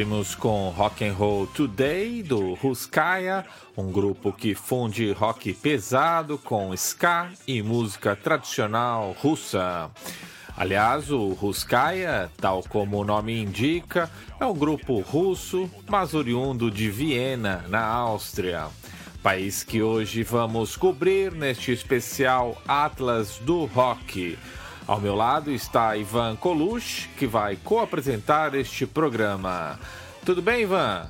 Abrimos com Rock and Roll Today do Ruskaya, um grupo que funde rock pesado com ska e música tradicional russa. Aliás, o Ruskaya, tal como o nome indica, é um grupo russo, mas oriundo de Viena, na Áustria. País que hoje vamos cobrir neste especial Atlas do Rock. Ao meu lado está Ivan Coluche, que vai co-apresentar este programa. Tudo bem, Ivan?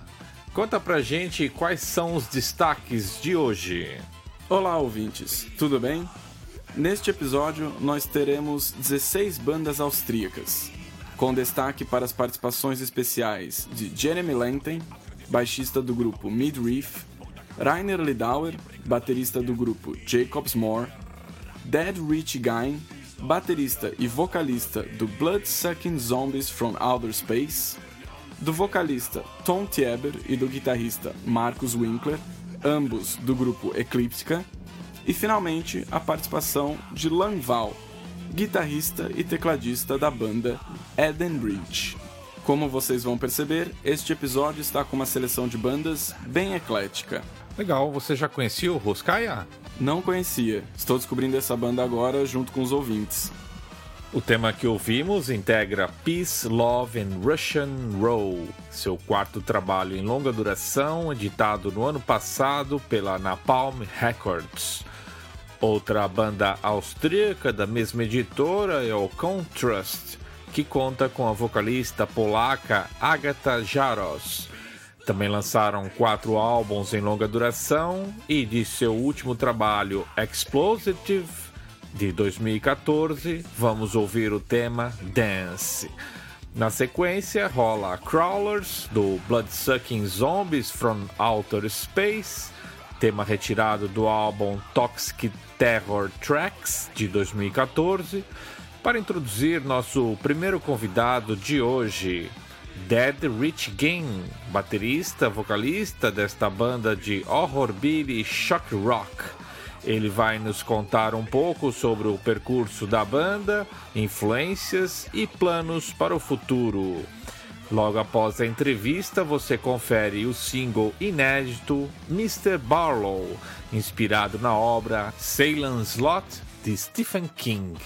Conta pra gente quais são os destaques de hoje. Olá, ouvintes, tudo bem? Neste episódio, nós teremos 16 bandas austríacas, com destaque para as participações especiais de Jeremy Lenten, baixista do grupo Midreef, Rainer Lidauer, baterista do grupo Jacobs Moore, Dead Rich Guy baterista e vocalista do Bloodsucking Zombies from Outer Space, do vocalista Tom Tieber e do guitarrista Marcus Winkler, ambos do grupo Eclíptica, e finalmente a participação de Lanval, guitarrista e tecladista da banda Eden Bridge. Como vocês vão perceber, este episódio está com uma seleção de bandas bem eclética. Legal, você já conhecia o Roscaia? Não conhecia, estou descobrindo essa banda agora junto com os ouvintes. O tema que ouvimos integra Peace, Love and Russian Roll, seu quarto trabalho em longa duração, editado no ano passado pela Napalm Records. Outra banda austríaca da mesma editora é o Contrast, que conta com a vocalista polaca Agata Jaros. Também lançaram quatro álbuns em longa duração e de seu último trabalho, Explosive, de 2014, vamos ouvir o tema Dance. Na sequência, rola Crawlers, do Bloodsucking Zombies from Outer Space, tema retirado do álbum Toxic Terror Tracks, de 2014 para introduzir nosso primeiro convidado de hoje, Dead Rich Game, baterista, vocalista desta banda de horror e shock rock. Ele vai nos contar um pouco sobre o percurso da banda, influências e planos para o futuro. Logo após a entrevista, você confere o single inédito Mr. Barlow, inspirado na obra Salem Slot de Stephen King.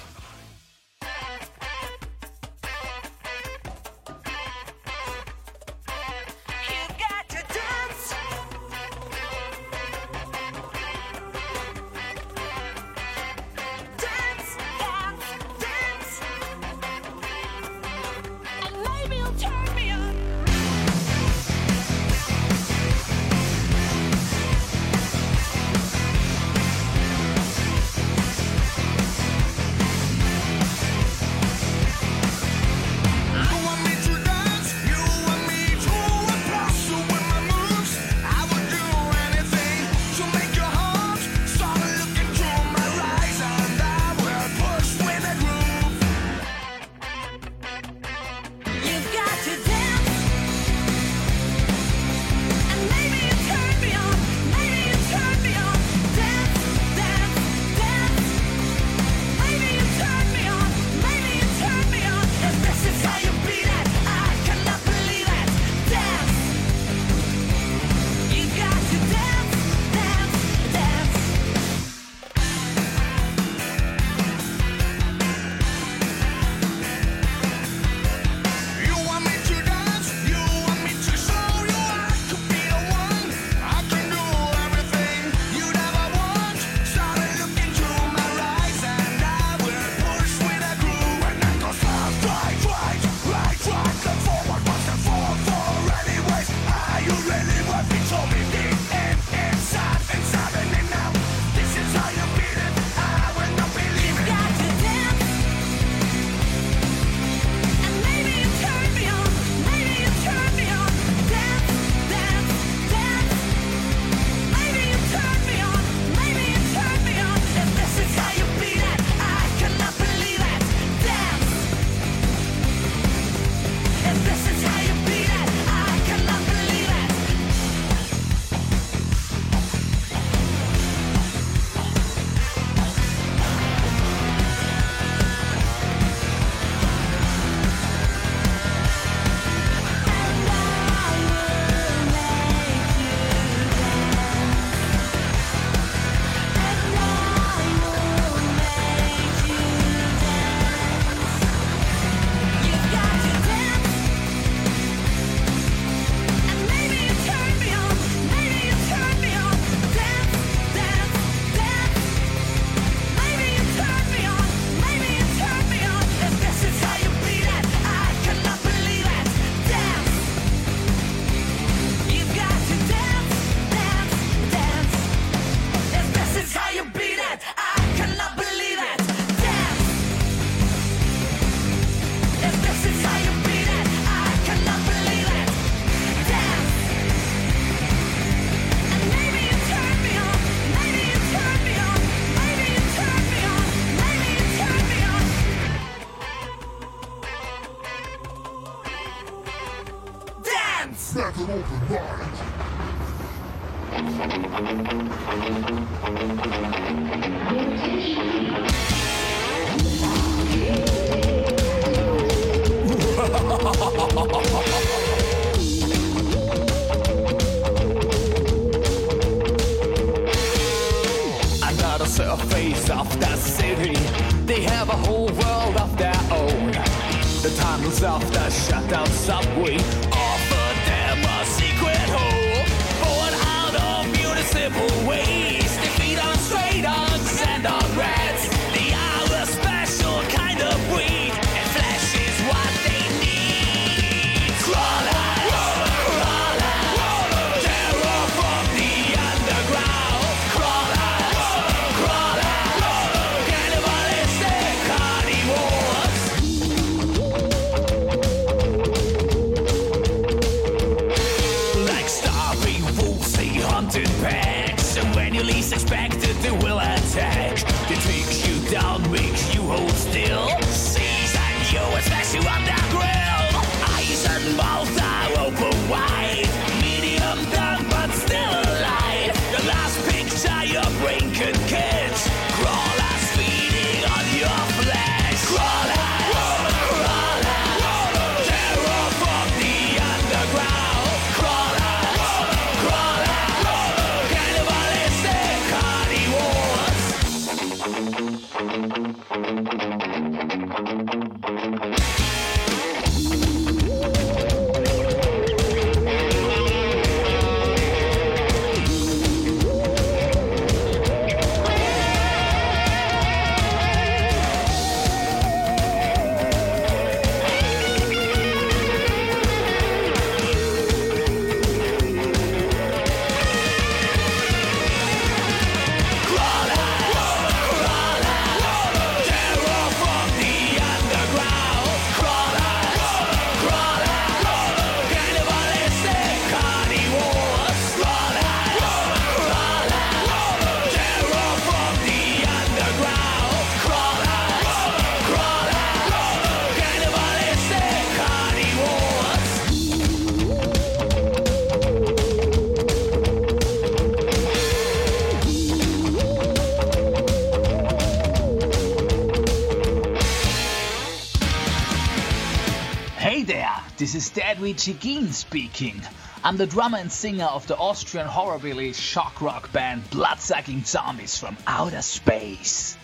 Chigin speaking. I'm the drummer and singer of the Austrian horrorbilly shock rock band Bloodsucking Zombies from Outer Space.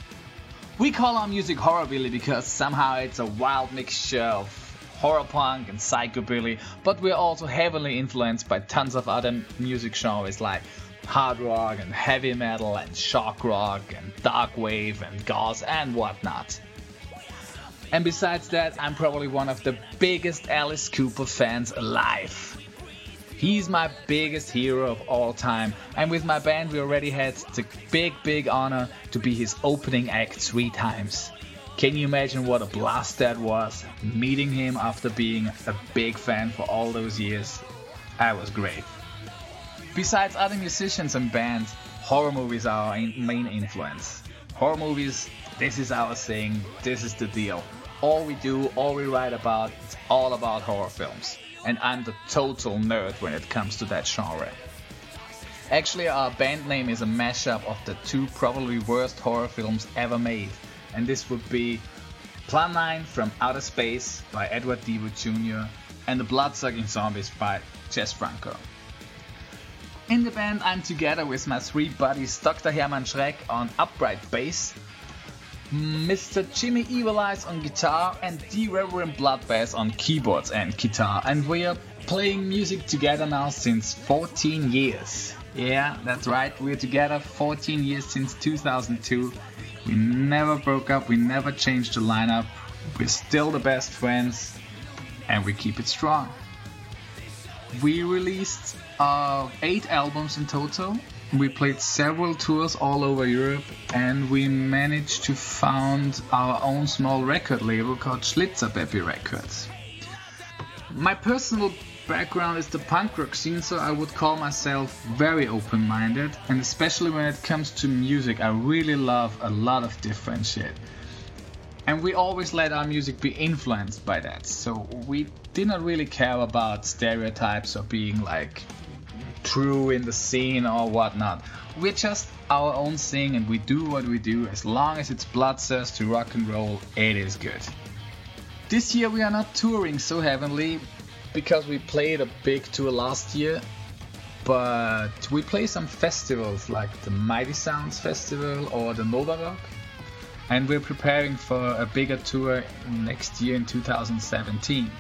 We call our music horrorbilly because somehow it's a wild mixture of horror punk and psychobilly, but we're also heavily influenced by tons of other music genres like hard rock and heavy metal and shock rock and dark wave and gauze and whatnot. And besides that, I'm probably one of the biggest Alice Cooper fans alive. He's my biggest hero of all time, and with my band, we already had the big, big honor to be his opening act three times. Can you imagine what a blast that was? Meeting him after being a big fan for all those years. That was great. Besides other musicians and bands, horror movies are our main influence. Horror movies, this is our thing, this is the deal. All we do, all we write about, it's all about horror films. And I'm the total nerd when it comes to that genre. Actually, our band name is a mashup of the two probably worst horror films ever made. And this would be Plan 9 from Outer Space by Edward D. Jr. and The Bloodsucking Zombies by Jess Franco. In the band, I'm together with my three buddies Dr. Hermann Schreck on upright bass, Mr. Jimmy Evil Eyes on guitar, and the Reverend Bloodbath on keyboards and guitar. And we are playing music together now since 14 years. Yeah, that's right, we're together 14 years since 2002. We never broke up, we never changed the lineup, we're still the best friends, and we keep it strong. We released uh, eight albums in total. We played several tours all over Europe, and we managed to found our own small record label called Schlitzerbaby Records. My personal background is the punk rock scene, so I would call myself very open minded, and especially when it comes to music, I really love a lot of different shit. And we always let our music be influenced by that, so we did not really care about stereotypes or being like true in the scene or whatnot. We're just our own thing and we do what we do. As long as it's bloodthirst to rock and roll, it is good. This year we are not touring so heavily because we played a big tour last year, but we play some festivals like the Mighty Sounds Festival or the Nova Rock, and we're preparing for a bigger tour next year in 2017.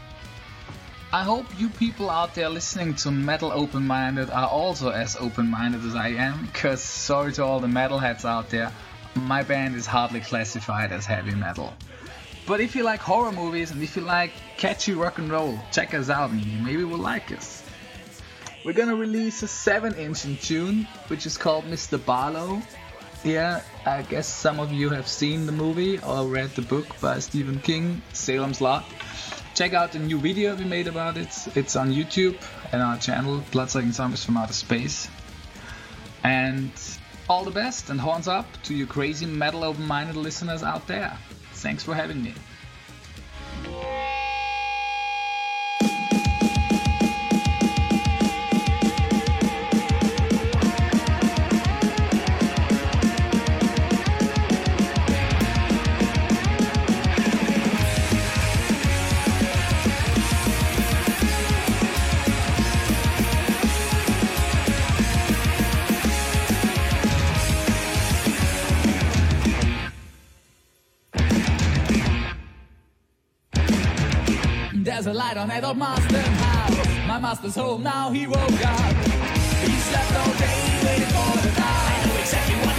I hope you people out there listening to Metal Open Minded are also as open minded as I am, because sorry to all the metalheads out there, my band is hardly classified as heavy metal. But if you like horror movies and if you like catchy rock and roll, check us out and you maybe will like us. We're gonna release a 7 inch in June, which is called Mr. Barlow. Yeah, I guess some of you have seen the movie or read the book by Stephen King, Salem's Lot. Check out the new video we made about it. It's on YouTube and our channel, Bloodsucking Zombies from Outer Space. And all the best and horns up to you crazy metal open minded listeners out there. Thanks for having me. There's a light on Adult Master's house. My master's home now, he woke up. He slept all day, waiting for the dawn. I know exactly what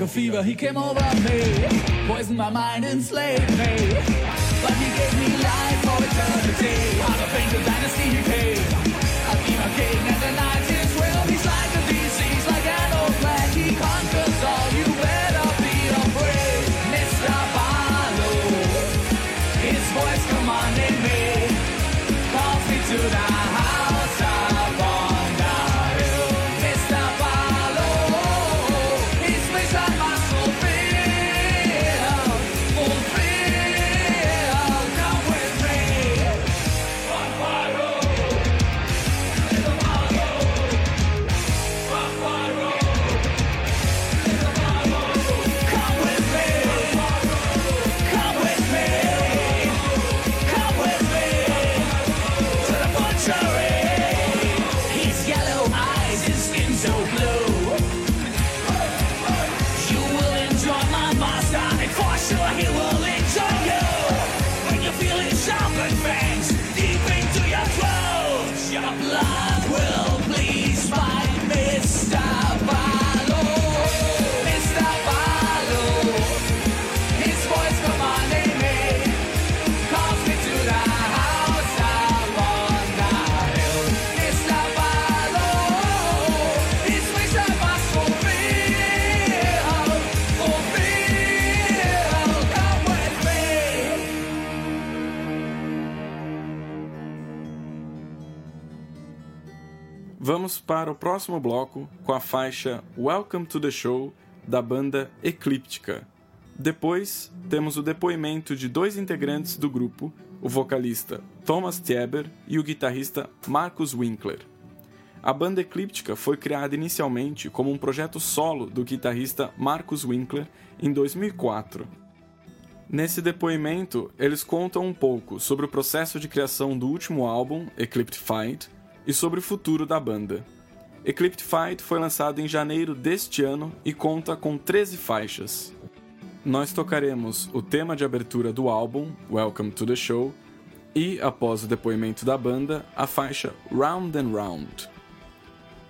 Like a fever, he came over me, poisoned my mind, enslaved me. But he gave me life for eternity. Out of ancient dynasty he came. I'll be my king and the night is will. He's like a disease, like an old plague. He conquers all. You better be afraid, Mr. Barlow. His voice commanding me, calls me to the sure will Vamos para o próximo bloco com a faixa Welcome to the Show da banda Eclíptica. Depois, temos o depoimento de dois integrantes do grupo, o vocalista Thomas Tieber e o guitarrista Marcus Winkler. A banda Eclíptica foi criada inicialmente como um projeto solo do guitarrista Marcus Winkler em 2004. Nesse depoimento, eles contam um pouco sobre o processo de criação do último álbum, Ecliptified, e sobre o futuro da banda. Eclipse Fight foi lançado em janeiro deste ano e conta com 13 faixas. Nós tocaremos o tema de abertura do álbum, Welcome to the Show, e, após o depoimento da banda, a faixa Round and Round.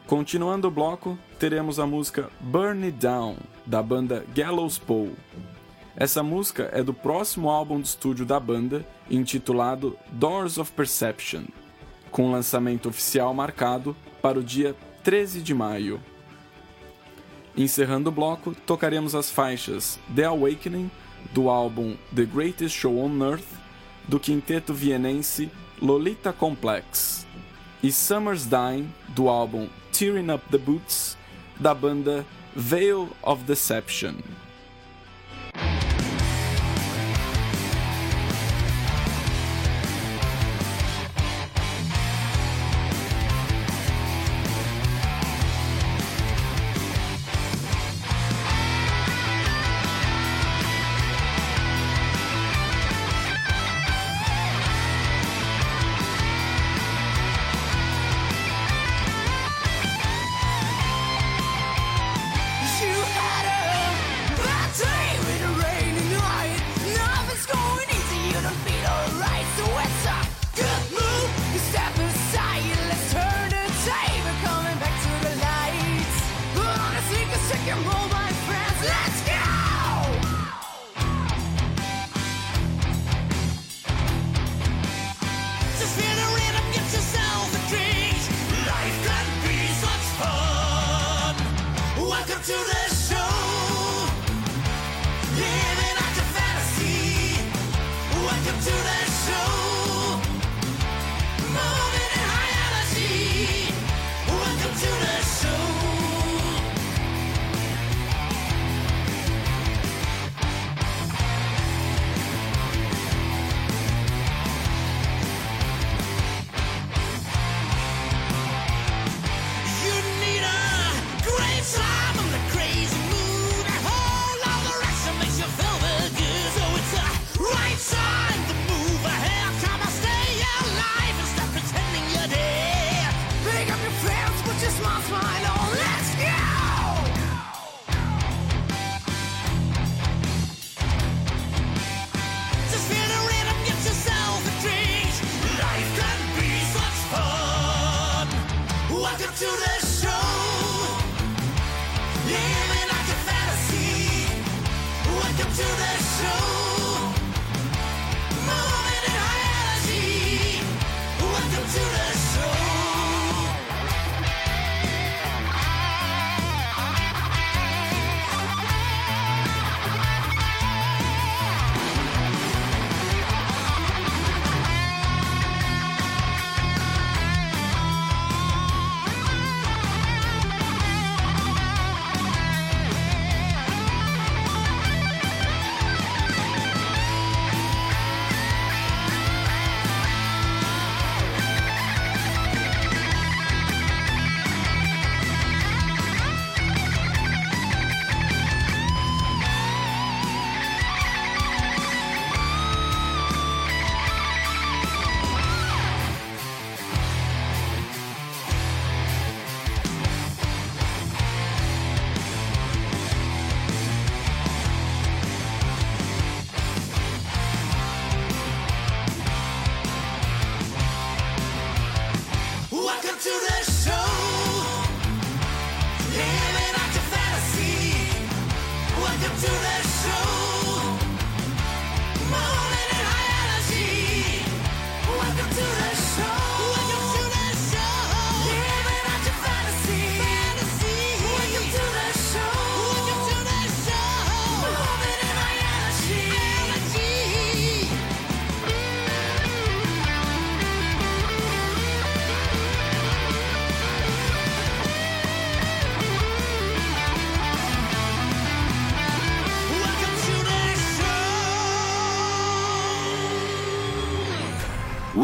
Continuando o bloco, teremos a música Burn It Down, da banda Gallows Pole. Essa música é do próximo álbum de estúdio da banda, intitulado Doors of Perception com lançamento oficial marcado para o dia 13 de maio. Encerrando o bloco, tocaremos as faixas The Awakening, do álbum The Greatest Show on Earth, do quinteto vienense Lolita Complex, e Summer's Dying, do álbum Tearing Up the Boots, da banda Veil of Deception.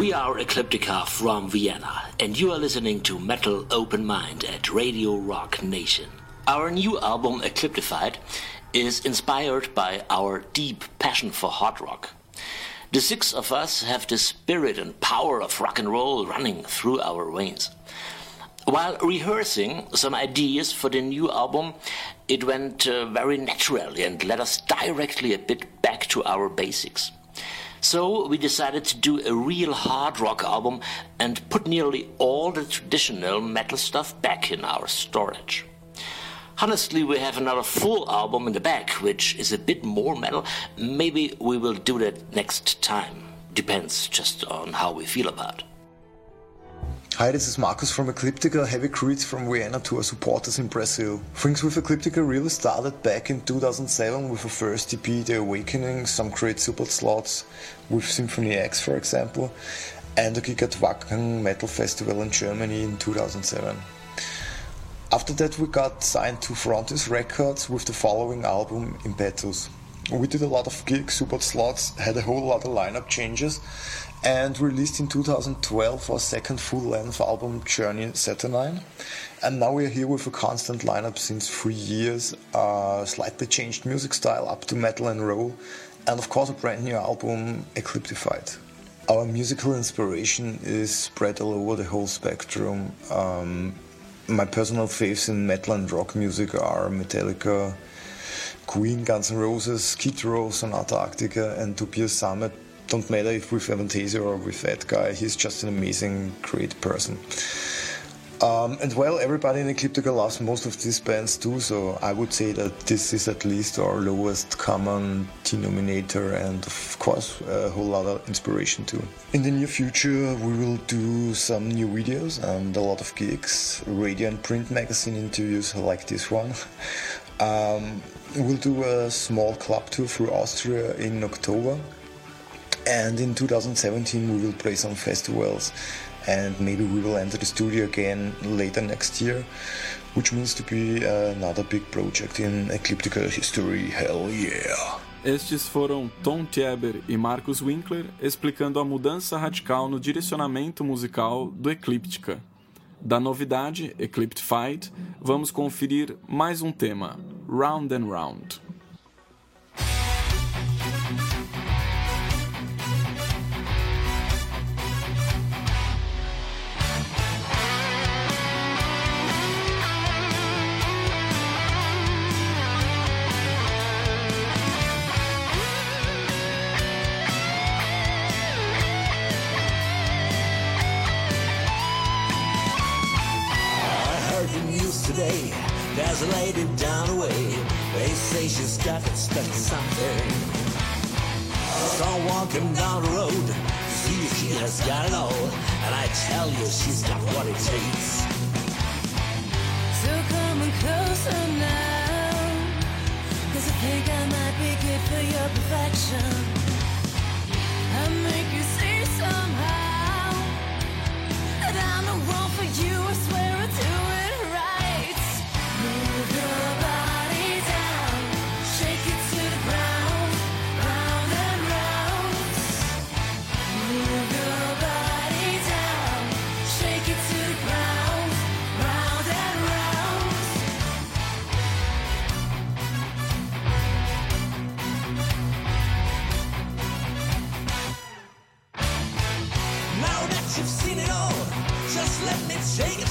We are Ecliptica from Vienna, and you are listening to Metal Open Mind at Radio Rock Nation. Our new album, Ecliptified, is inspired by our deep passion for hard rock. The six of us have the spirit and power of rock and roll running through our veins. While rehearsing some ideas for the new album, it went uh, very naturally and led us directly a bit back to our basics. So we decided to do a real hard rock album and put nearly all the traditional metal stuff back in our storage. Honestly, we have another full album in the back, which is a bit more metal. Maybe we will do that next time. Depends just on how we feel about it. Hi, this is Marcus from Ecliptica. Heavy greets from Vienna to our supporters in Brazil. Things with Ecliptica really started back in 2007 with the first EP, The Awakening, some great support slots with Symphony X, for example, and a gig at Wacken Metal Festival in Germany in 2007. After that, we got signed to Frontis Records with the following album, Impetus. We did a lot of gigs, support slots, had a whole lot of lineup changes, and released in 2012 our second full length album, Journey Saturnine. And now we're here with a constant lineup since three years, a slightly changed music style up to metal and roll, and of course a brand new album, Ecliptified. Our musical inspiration is spread all over the whole spectrum. Um, my personal faves in metal and rock music are Metallica, Queen, Guns N' Roses, Skid Row, Sonata Arctica, and Tobias Sammet. Don't matter if with Avantasia or with that guy, he's just an amazing, great person. Um, and well, everybody in Ecliptica loves most of these bands too, so I would say that this is at least our lowest common denominator and, of course, a whole lot of inspiration too. In the near future, we will do some new videos and a lot of gigs, radio and print magazine interviews like this one. Um, we'll do a small club tour through Austria in October, and in 2017, we will play some festivals and maybe we will enter the studio again later next year, which means to be another big project in Ecliptica history. Hell yeah! Estes foram Tom Tieber e Marcus Winkler explicando a mudança radical no direcionamento musical do Ecliptica. Da novidade, Ecliptified, vamos conferir mais um tema, Round and Round. A down the way. They say she's got to expect something. Someone come down the road to see if she has got it all. And I tell you, she's got what it takes. So come and closer now Cause I think I might be good for your perfection I make you see somehow That I'm the one for you, I swear I do it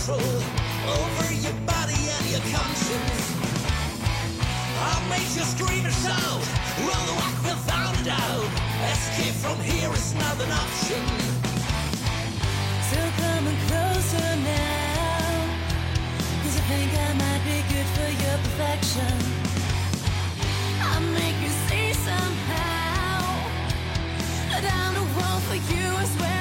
control over your body and your conscience. I'll make you scream and shout, run the walk without a doubt. Escape from here is not an option. So come closer now Cause I think I might be good for your perfection I'll make you see somehow That I'm the one for you, I swear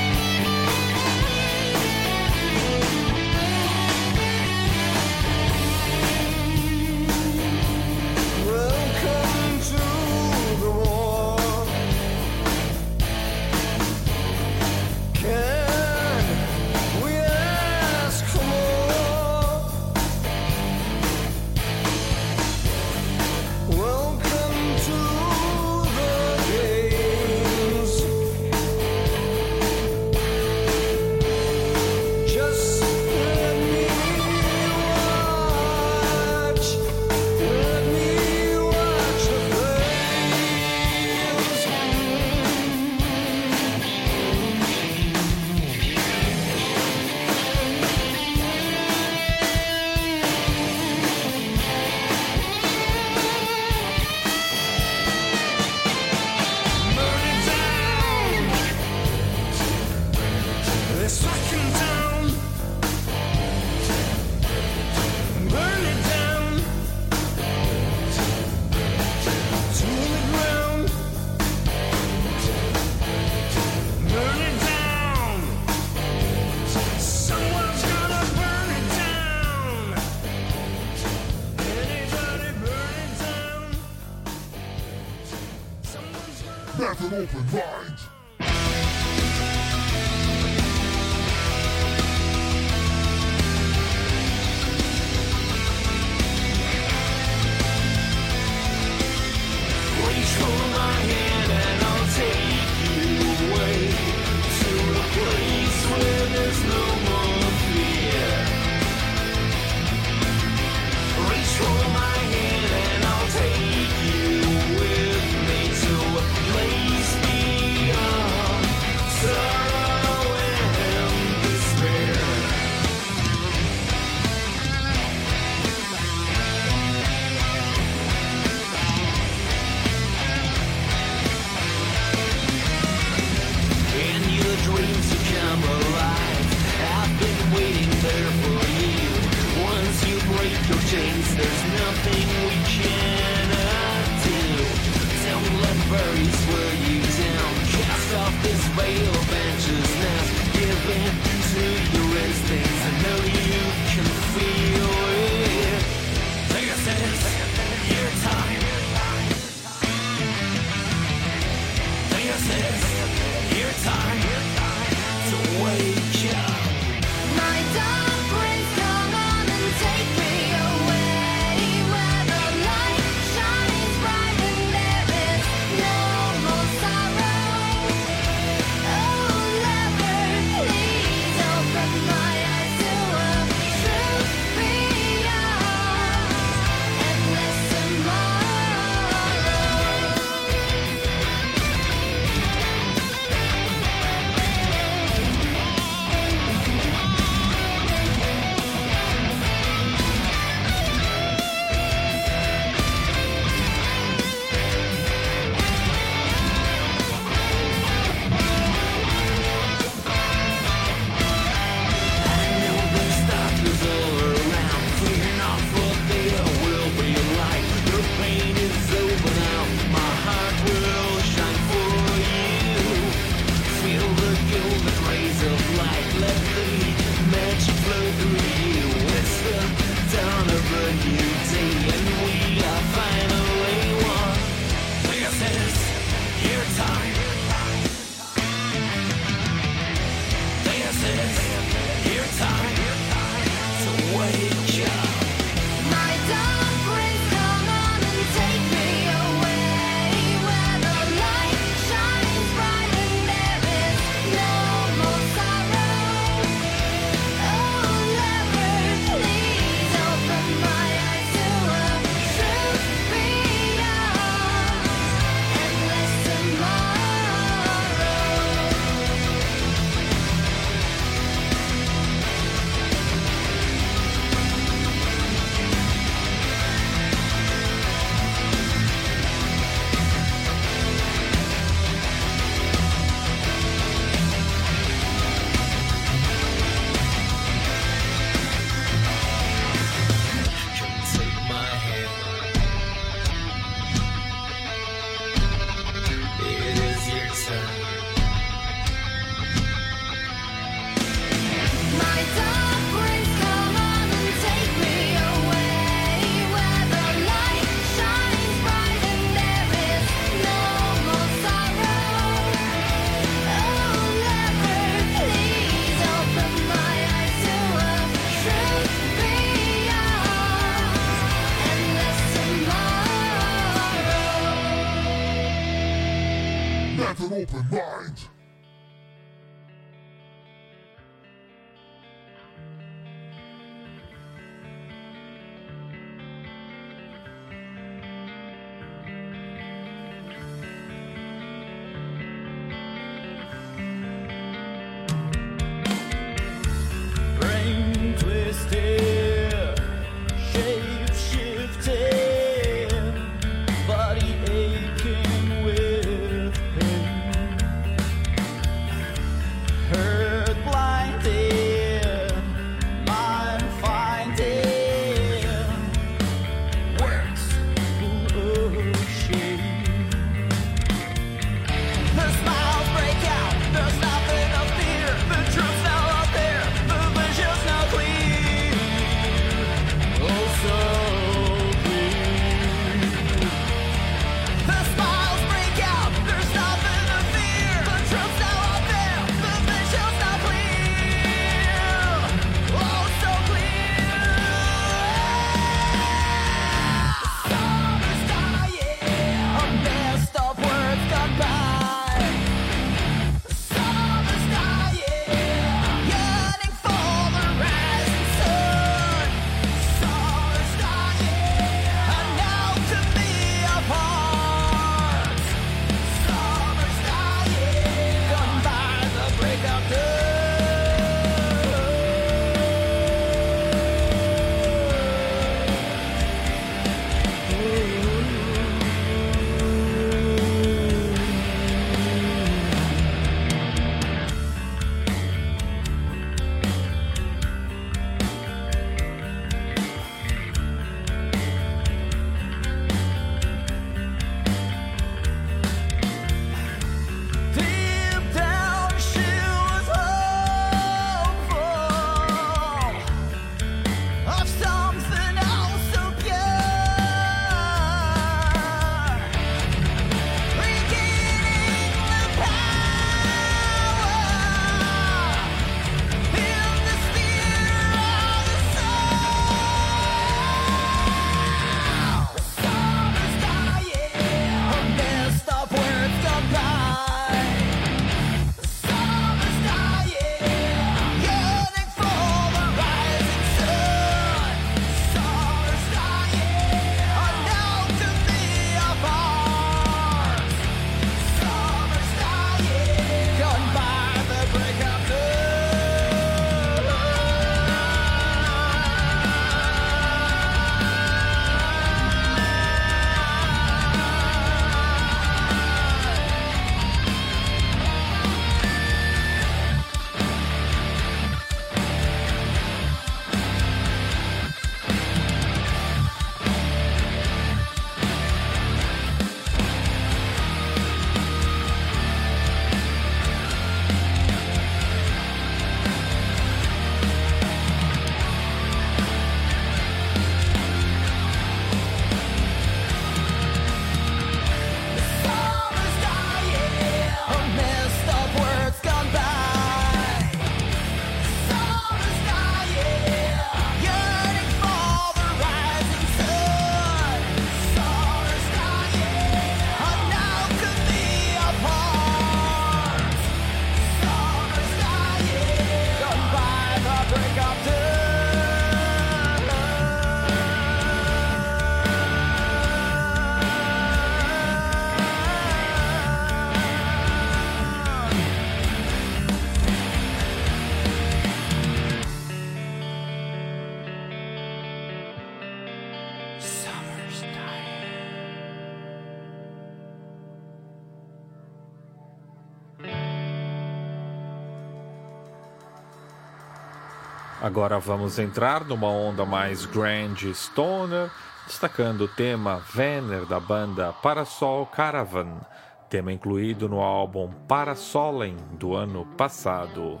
Agora vamos entrar numa onda mais grande stoner, destacando o tema Vener da banda Parasol Caravan, tema incluído no álbum Parasolen do ano passado.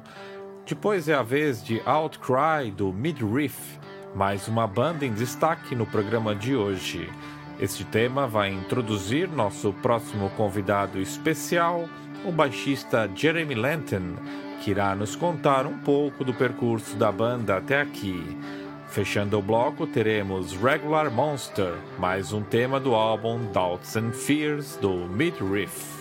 Depois é a vez de Outcry do Midriff, mais uma banda em destaque no programa de hoje. Este tema vai introduzir nosso próximo convidado especial, o baixista Jeremy Lenton que irá nos contar um pouco do percurso da banda até aqui. Fechando o bloco, teremos Regular Monster, mais um tema do álbum Doubts and Fears do Midriff.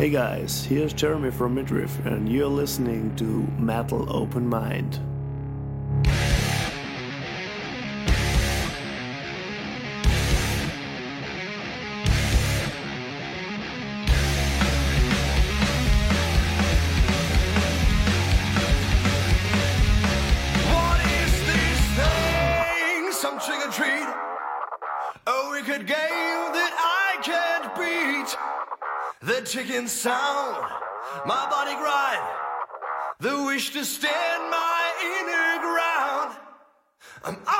Hey guys, here's Jeremy from Midriff, and you're listening to Metal Open Mind. I'm out.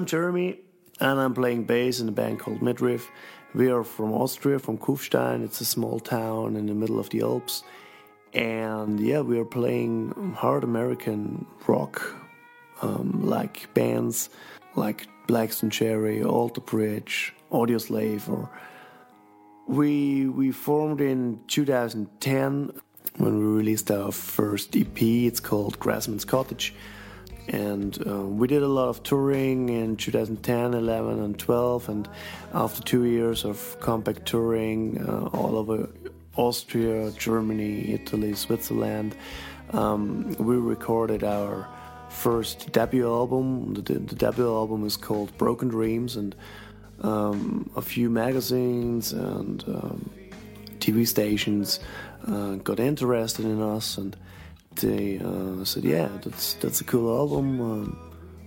I'm Jeremy, and I'm playing bass in a band called Midriff. We are from Austria, from Kufstein. It's a small town in the middle of the Alps. And yeah, we are playing hard American rock, um, like bands like Black Stone Cherry, Alter Bridge, Audioslave, or we we formed in 2010 when we released our first EP. It's called Grassman's Cottage, and uh, we did a lot of touring in 2010, 11, and 12. And after two years of compact touring uh, all over Austria, Germany, Italy, Switzerland, um, we recorded our first debut album. The, the debut album is called Broken Dreams, and um, a few magazines and um, TV stations uh, got interested in us, and they uh, said, "Yeah, that's that's a cool album. Um,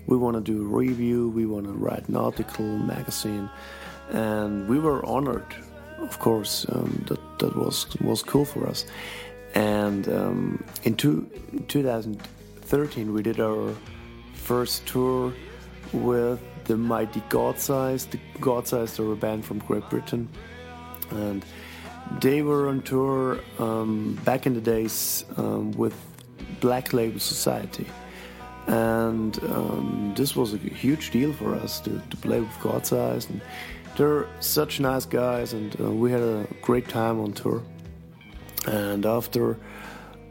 we want to do a review. We want to write an article, magazine." And we were honored, of course. Um, that that was was cool for us. And um, in two, 2013, we did our first tour with the mighty Godsized. The Godsized are a band from Great Britain, and they were on tour um, back in the days um, with Black Label Society. And um, this was a huge deal for us to, to play with Godsized. And they're such nice guys, and uh, we had a great time on tour. And after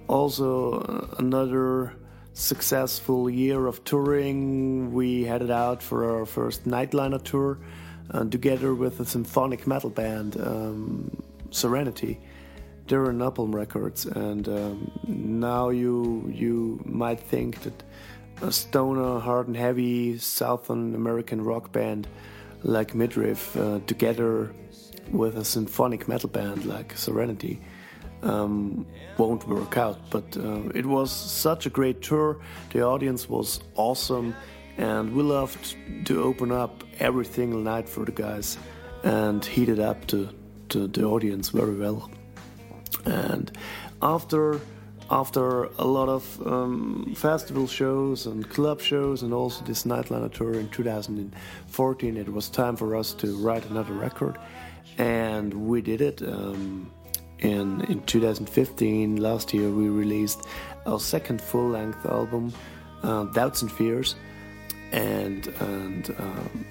also uh, another successful year of touring, we headed out for our first Nightliner tour uh, together with a symphonic metal band, um, Serenity. They're in Records, and um, now you you might think that a stoner, hard and heavy Southern American rock band like Midriff, uh, together with a symphonic metal band like Serenity, um, won't work out. But uh, it was such a great tour. The audience was awesome, and we loved to open up every single night for the guys and heat it up to, to the audience very well. And after after a lot of um, festival shows and club shows and also this Nightliner tour in 2014, it was time for us to write another record, and we did it. Um, in, in 2015, last year, we released our second full length album, uh, Doubts and Fears. And, and um,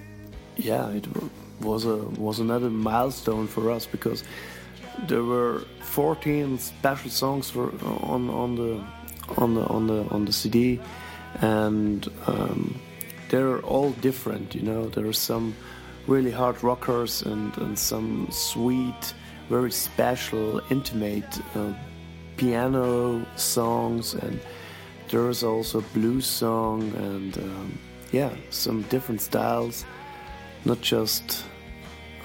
yeah, it was, a, was another milestone for us because there were 14 special songs for, on, on, the, on, the, on, the, on the CD, and um, they're all different, you know. There are some really hard rockers and, and some sweet very special, intimate uh, piano songs, and there's also blues song, and um, yeah, some different styles, not just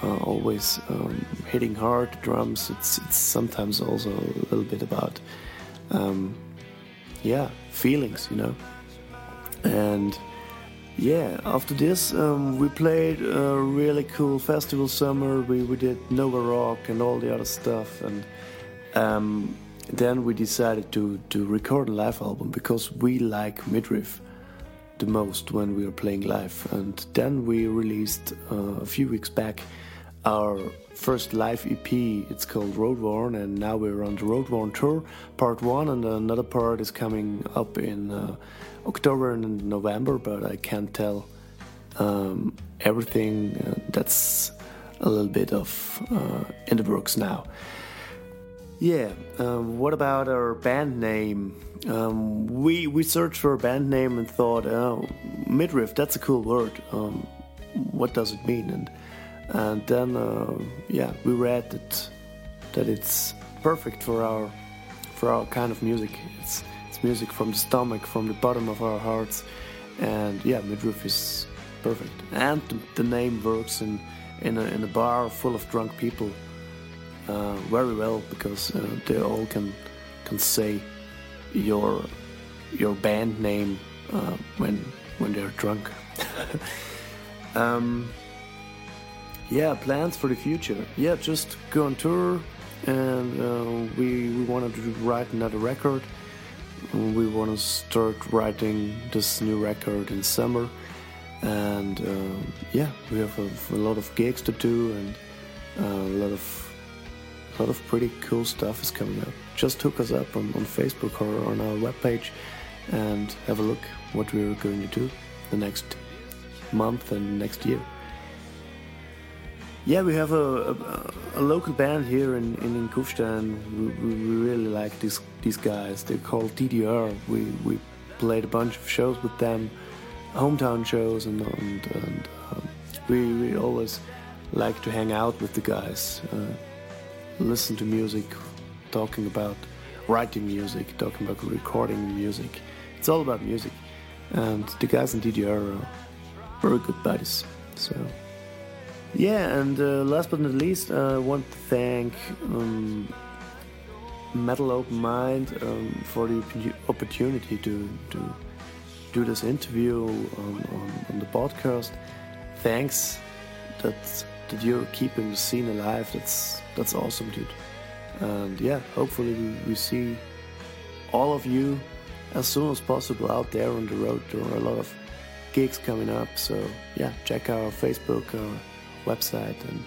uh, always um, hitting hard drums. It's it's sometimes also a little bit about um, yeah feelings, you know, and yeah, after this, um, we played a really cool festival summer. We, we did Nova Rock and all the other stuff, and um, then we decided to, to record a live album because we like midriff the most when we are playing live. And then we released uh, a few weeks back our first live EP. It's called Road Worn, and now we're on the Road Worn tour, part one, and another part is coming up in. Uh, October and November, but I can't tell um, everything. Uh, that's a little bit of uh, in the works now. Yeah. Um, what about our band name? Um, we we searched for a band name and thought, oh, midriff. That's a cool word. Um, what does it mean? And and then uh, yeah, we read that that it's perfect for our for our kind of music. It's it's music from the stomach, from the bottom of our hearts, and yeah, midriff is perfect. And the, the name works in in a, in a bar full of drunk people uh, very well because uh, they all can can say your your band name uh, when when they're drunk. um, yeah, plans for the future. Yeah, just go on tour, and uh, we we wanted to write another record. We want to start writing this new record in summer, and um, yeah, we have a, a lot of gigs to do and uh, a lot of a lot of pretty cool stuff is coming up. Just hook us up on, on Facebook or on our webpage and have a look what we're going to do the next month and next year. Yeah, we have a, a, a local band here in, in, in Kufstein. We, we, really like these these guys. They're called DDR. We, we played a bunch of shows with them, hometown shows, and, and, and um, we, we always like to hang out with the guys, uh, listen to music, talking about writing music, talking about recording music. It's all about music. And the guys in DDR are very good buddies. So, yeah, and uh, last but not least, uh, I want to thank um, Metal Open Mind um, for the opportunity to, to do this interview on, on, on the podcast. Thanks that that you're keeping the scene alive. That's that's awesome, dude. And yeah, hopefully we, we see all of you as soon as possible out there on the road. There are a lot of gigs coming up, so yeah, check our Facebook, our website, and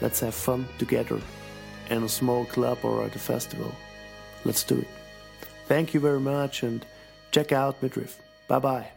let's have fun together in a small club or at a festival. Let's do it. Thank you very much, and check out Midriff. Bye bye.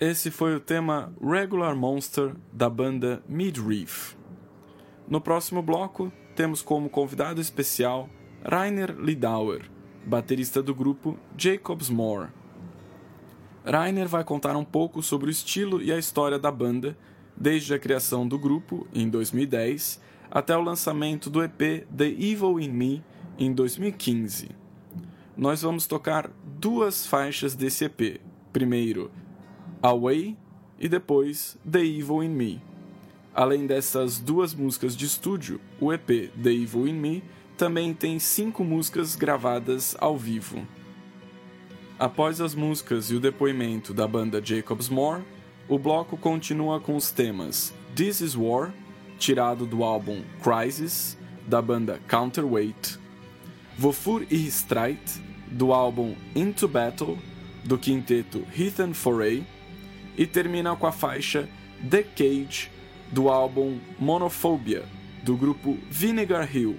Esse foi o tema Regular Monster da banda Midreef. No próximo bloco, temos como convidado especial Rainer Lidauer, baterista do grupo Jacobs More. Rainer vai contar um pouco sobre o estilo e a história da banda, desde a criação do grupo, em 2010, até o lançamento do EP The Evil in Me, em 2015. Nós vamos tocar duas faixas desse EP. Primeiro, Away e depois The Evil in Me. Além dessas duas músicas de estúdio, o EP The Evil in Me também tem cinco músicas gravadas ao vivo. Após as músicas e o depoimento da banda Jacobs More, o bloco continua com os temas This Is War, tirado do álbum Crisis, da banda Counterweight, Wofür ich Streit, do álbum Into Battle, do quinteto Heathen Foray, e termina com a faixa The Cage, do álbum Monophobia, do grupo Vinegar Hill,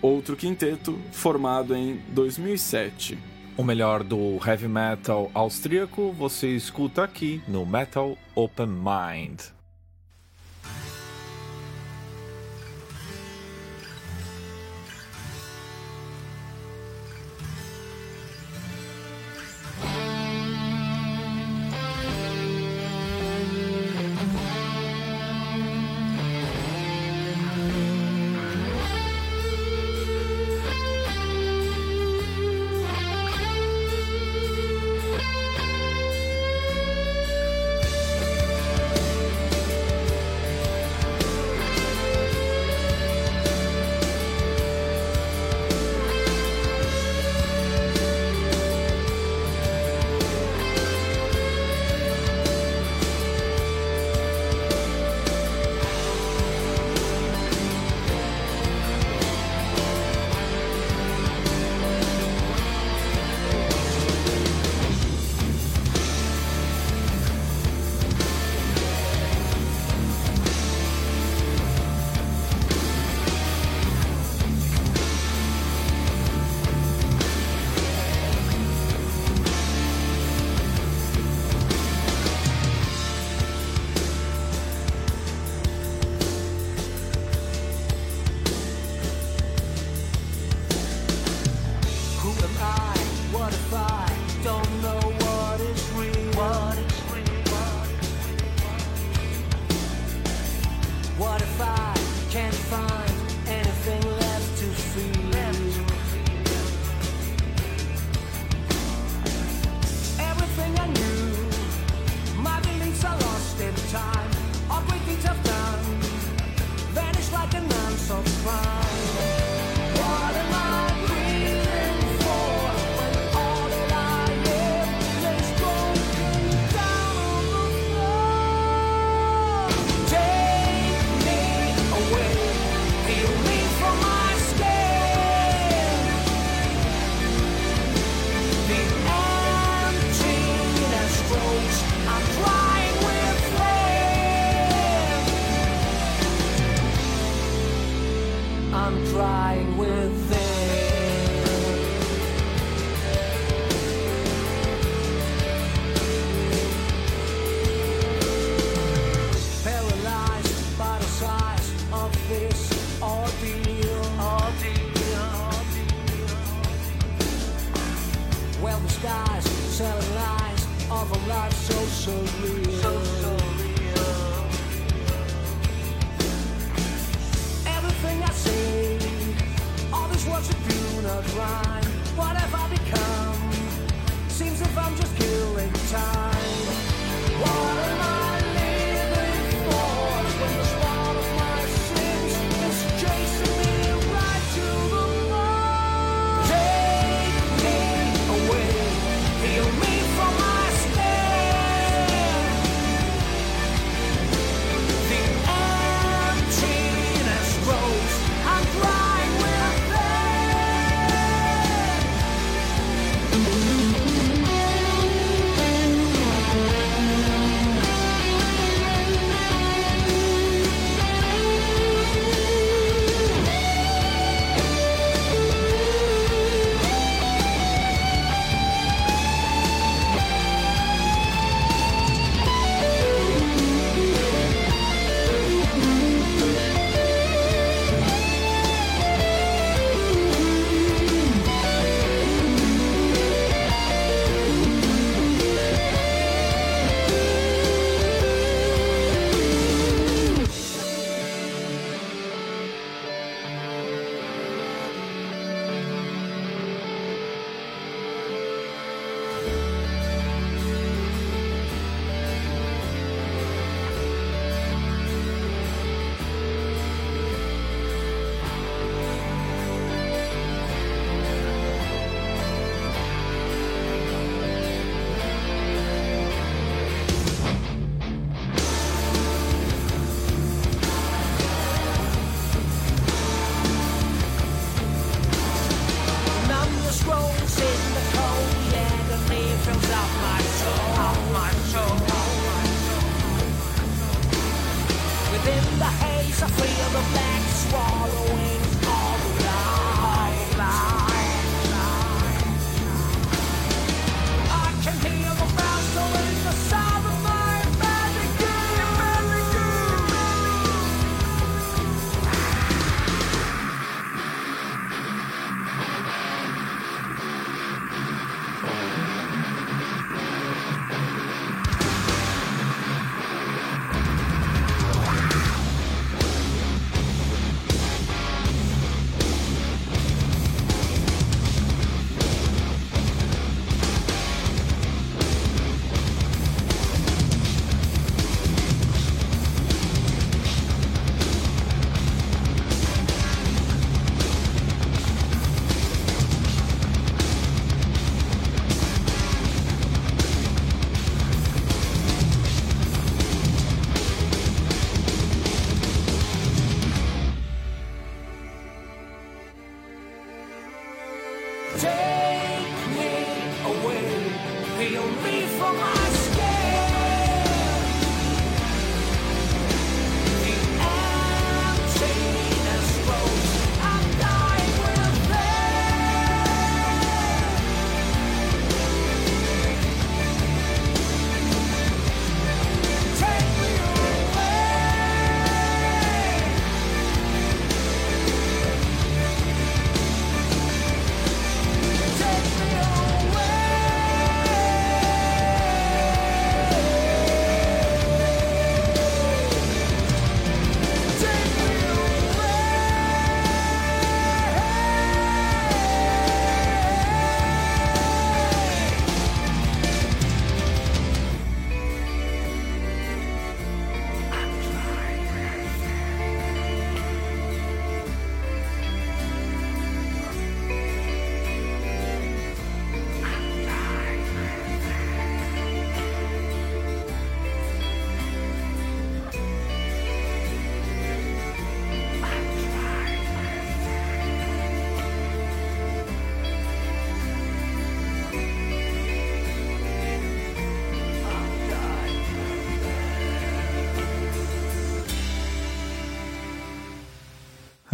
outro quinteto formado em 2007. O melhor do heavy metal austríaco você escuta aqui no Metal Open Mind.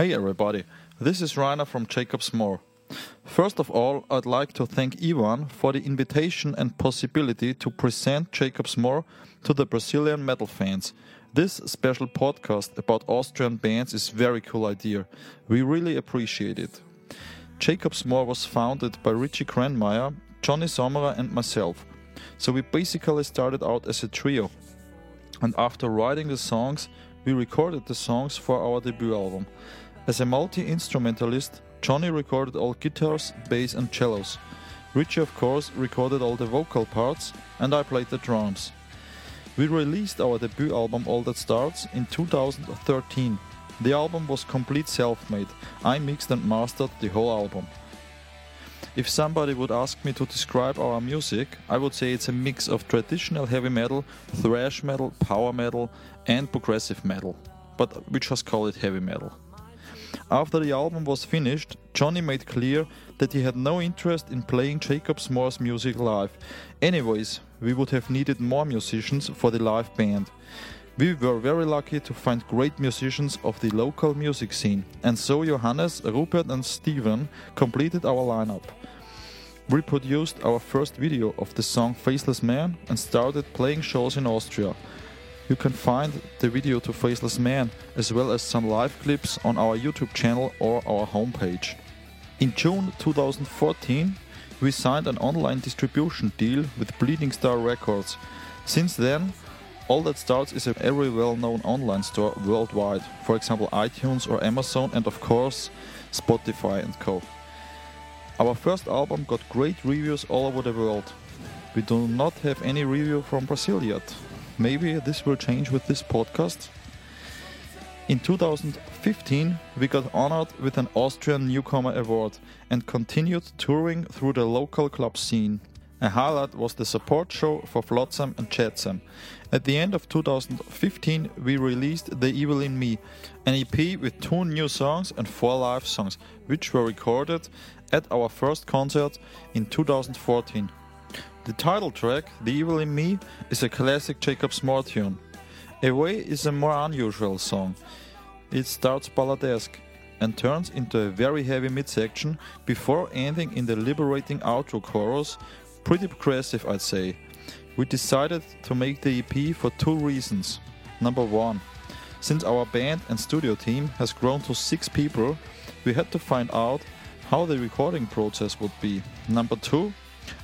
Hey everybody, this is Rainer from Jacobs Moore. First of all, I'd like to thank Ivan for the invitation and possibility to present Jacobs Moore to the Brazilian metal fans. This special podcast about Austrian bands is very cool idea. We really appreciate it. Jacobs Moore was founded by Richie Cranmeyer, Johnny Sommerer and myself. So we basically started out as a trio. And after writing the songs, we recorded the songs for our debut album. As a multi instrumentalist, Johnny recorded all guitars, bass, and cellos. Richie, of course, recorded all the vocal parts, and I played the drums. We released our debut album All That Starts in 2013. The album was complete self made. I mixed and mastered the whole album. If somebody would ask me to describe our music, I would say it's a mix of traditional heavy metal, thrash metal, power metal, and progressive metal. But we just call it heavy metal. After the album was finished, Johnny made clear that he had no interest in playing Jacobs Moore's music live. Anyways, we would have needed more musicians for the live band. We were very lucky to find great musicians of the local music scene, and so Johannes, Rupert, and Steven completed our lineup. We produced our first video of the song Faceless Man and started playing shows in Austria. You can find the video to Faceless Man as well as some live clips on our YouTube channel or our homepage. In June 2014, we signed an online distribution deal with Bleeding Star Records. Since then, all that starts is a very well known online store worldwide, for example, iTunes or Amazon, and of course, Spotify and Co. Our first album got great reviews all over the world. We do not have any review from Brazil yet. Maybe this will change with this podcast. In 2015, we got honored with an Austrian Newcomer Award and continued touring through the local club scene. A highlight was the support show for Flotsam and Jetsam. At the end of 2015, we released The Evil in Me, an EP with two new songs and four live songs, which were recorded at our first concert in 2014. The title track, The Evil in Me, is a classic Jacob Moore tune. Away is a more unusual song. It starts balladesque and turns into a very heavy midsection before ending in the liberating outro chorus, pretty progressive I'd say. We decided to make the EP for two reasons. Number one, since our band and studio team has grown to six people, we had to find out how the recording process would be. Number two,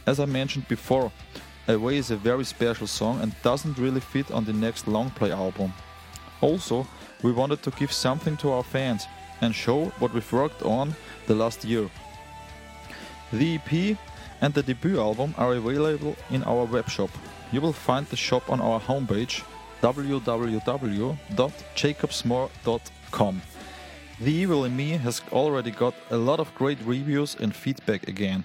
as I mentioned before, Away is a very special song and doesn't really fit on the next long play album. Also, we wanted to give something to our fans and show what we've worked on the last year. The EP and the debut album are available in our webshop. You will find the shop on our homepage www.jacobsmoore.com. The Evil in Me has already got a lot of great reviews and feedback again.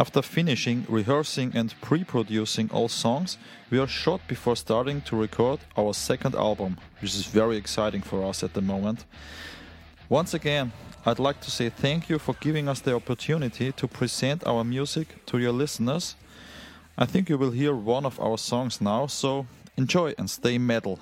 After finishing, rehearsing, and pre producing all songs, we are short before starting to record our second album, which is very exciting for us at the moment. Once again, I'd like to say thank you for giving us the opportunity to present our music to your listeners. I think you will hear one of our songs now, so enjoy and stay metal.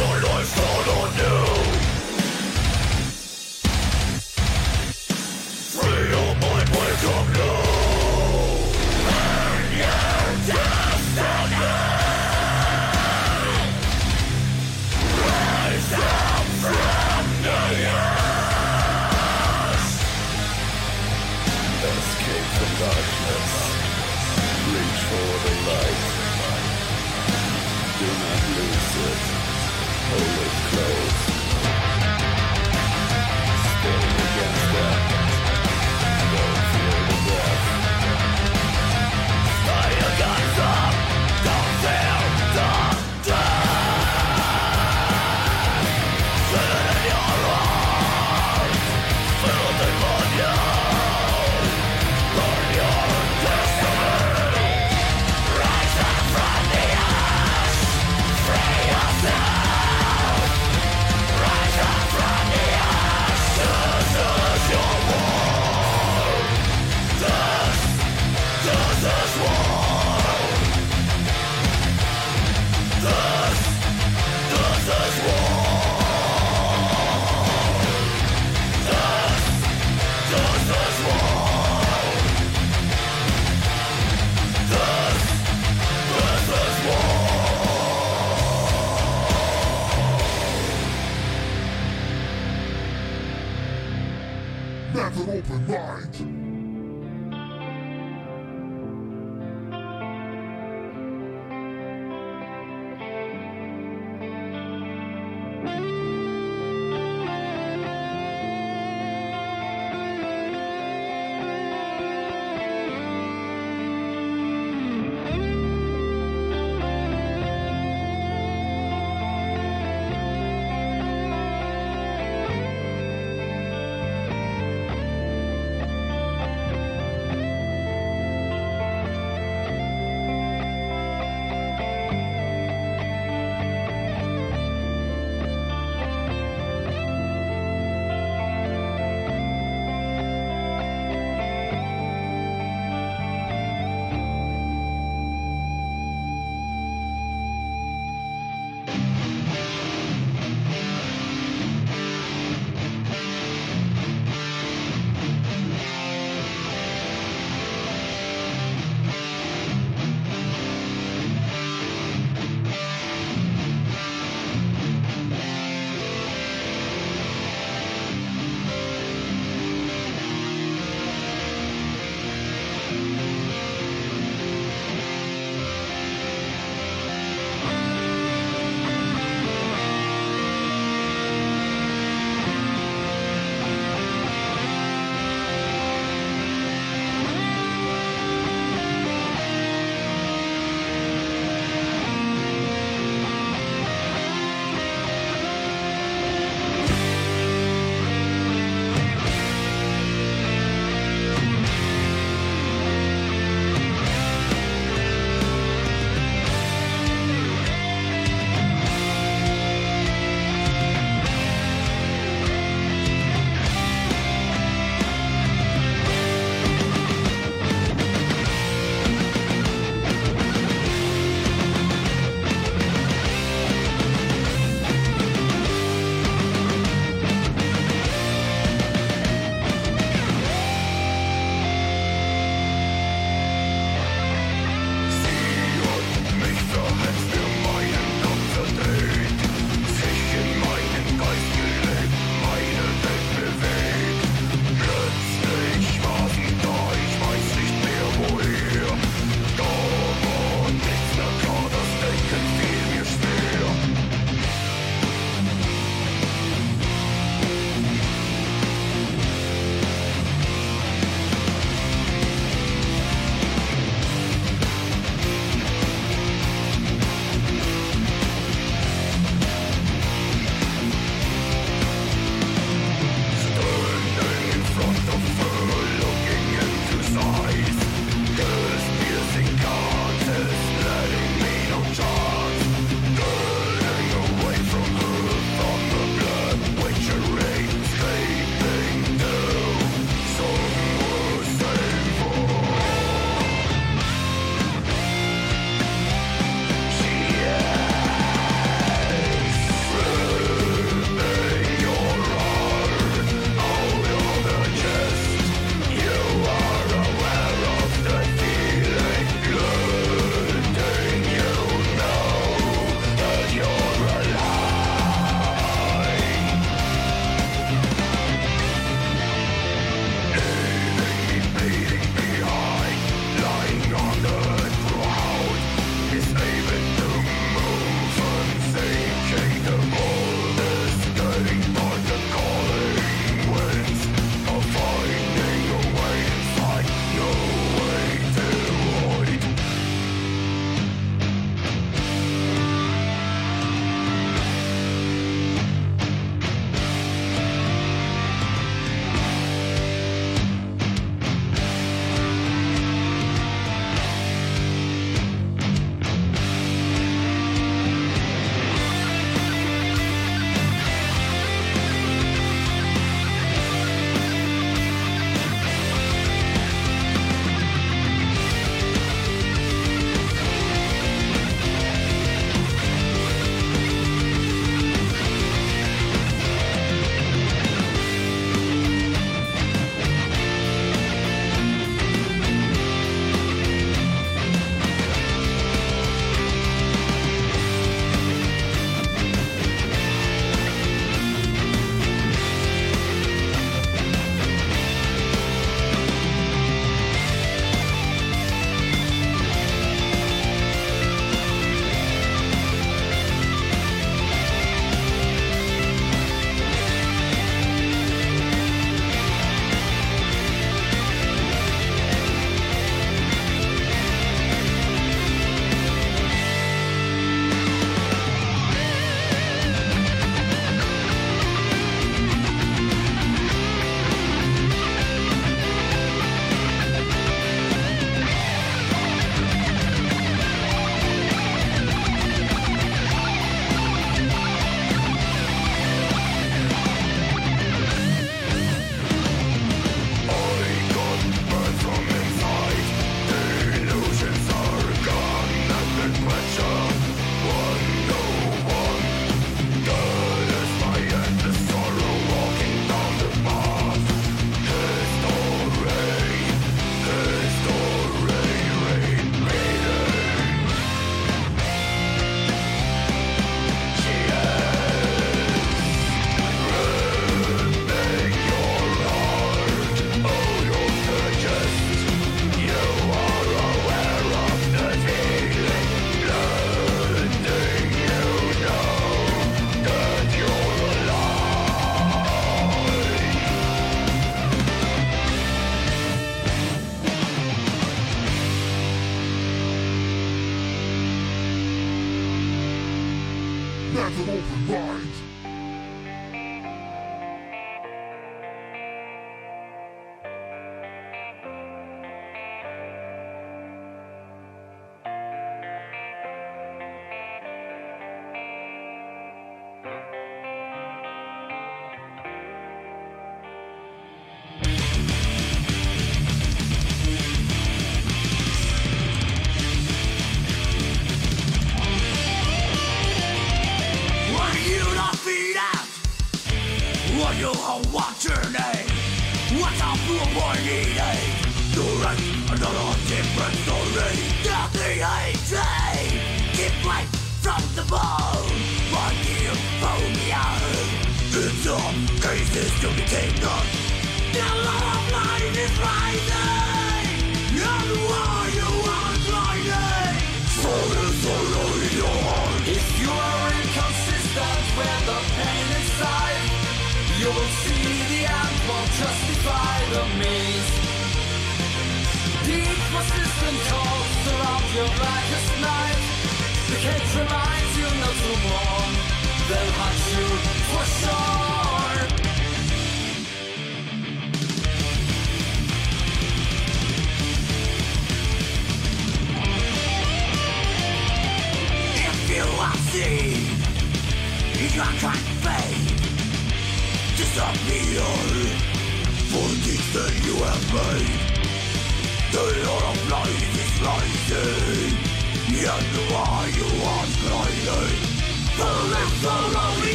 Escape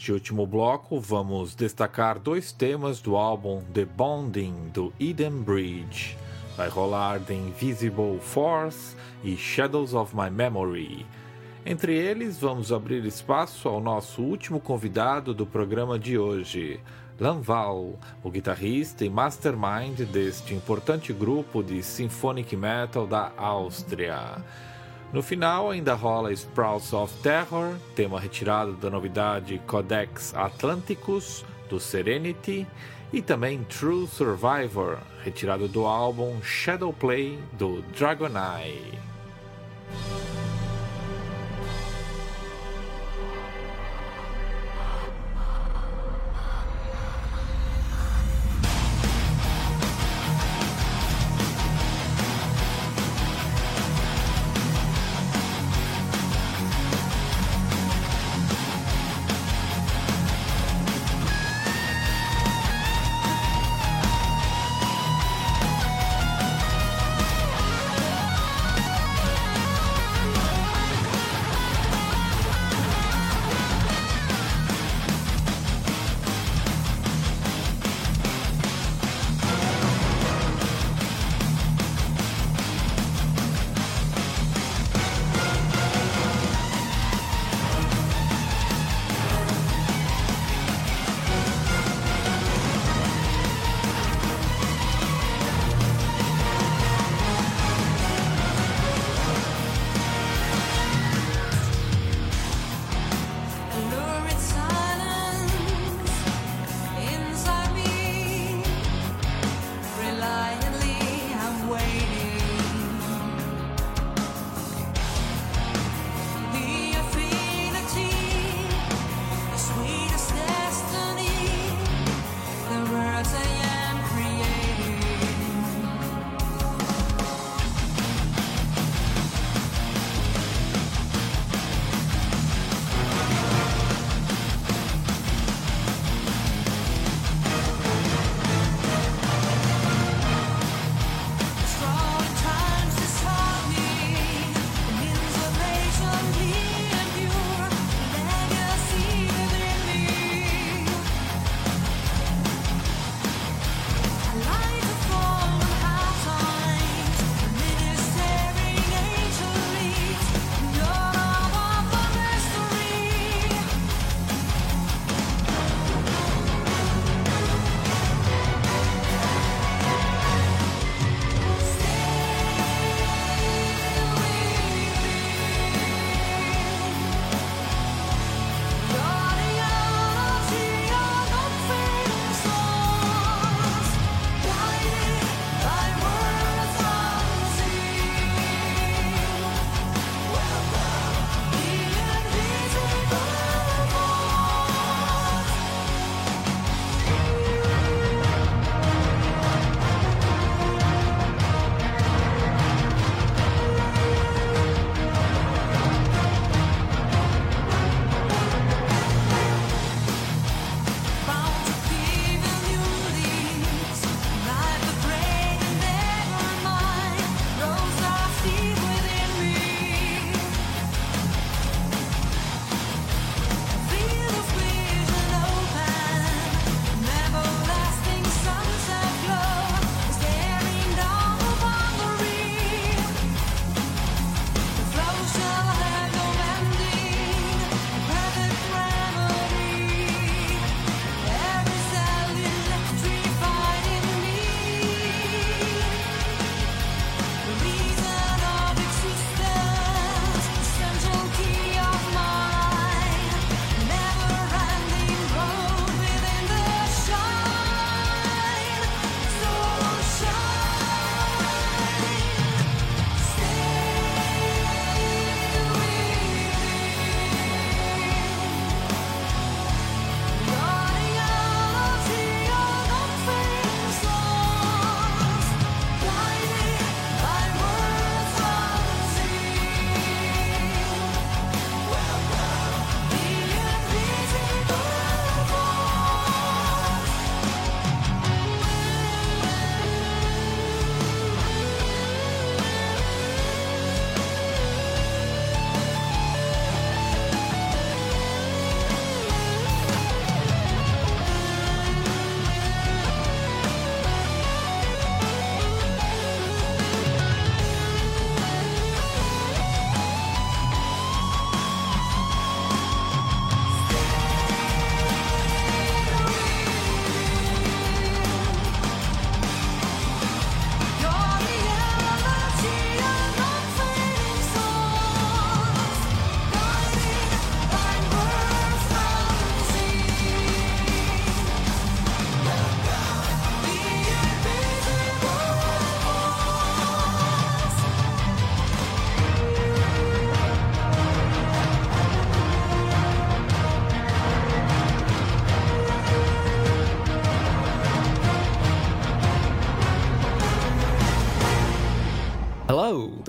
Neste último bloco, vamos destacar dois temas do álbum The Bonding do Eden Bridge. Vai rolar The Invisible Force e Shadows of My Memory. Entre eles, vamos abrir espaço ao nosso último convidado do programa de hoje, Lanval, o guitarrista e mastermind deste importante grupo de symphonic metal da Áustria. No final, ainda rola Sprouts of Terror, tema retirado da novidade Codex Atlanticus, do Serenity, e também True Survivor, retirado do álbum Shadowplay, do Dragon Eye.